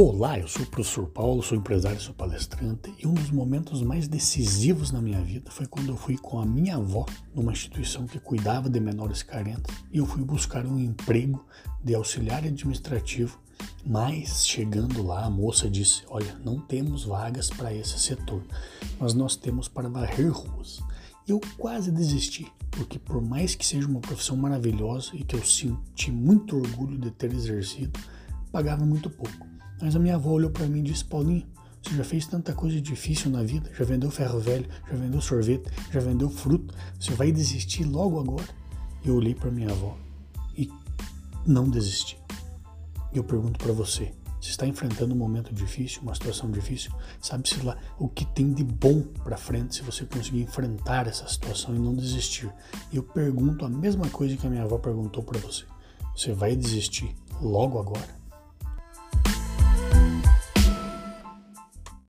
Olá, eu sou o professor Paulo, sou empresário, sou palestrante e um dos momentos mais decisivos na minha vida foi quando eu fui com a minha avó numa instituição que cuidava de menores carentes e eu fui buscar um emprego de auxiliar administrativo, mas chegando lá a moça disse: "Olha, não temos vagas para esse setor, mas nós temos para varrer ruas". Eu quase desisti, porque por mais que seja uma profissão maravilhosa e que eu senti muito orgulho de ter exercido, pagava muito pouco. Mas a minha avó olhou para mim e disse: Paulinho, você já fez tanta coisa difícil na vida, já vendeu ferro velho, já vendeu sorvete, já vendeu fruto, você vai desistir logo agora? Eu olhei para minha avó e não desisti. Eu pergunto para você: se está enfrentando um momento difícil, uma situação difícil, sabe-se lá o que tem de bom para frente se você conseguir enfrentar essa situação e não desistir. E eu pergunto a mesma coisa que a minha avó perguntou para você: você vai desistir logo agora?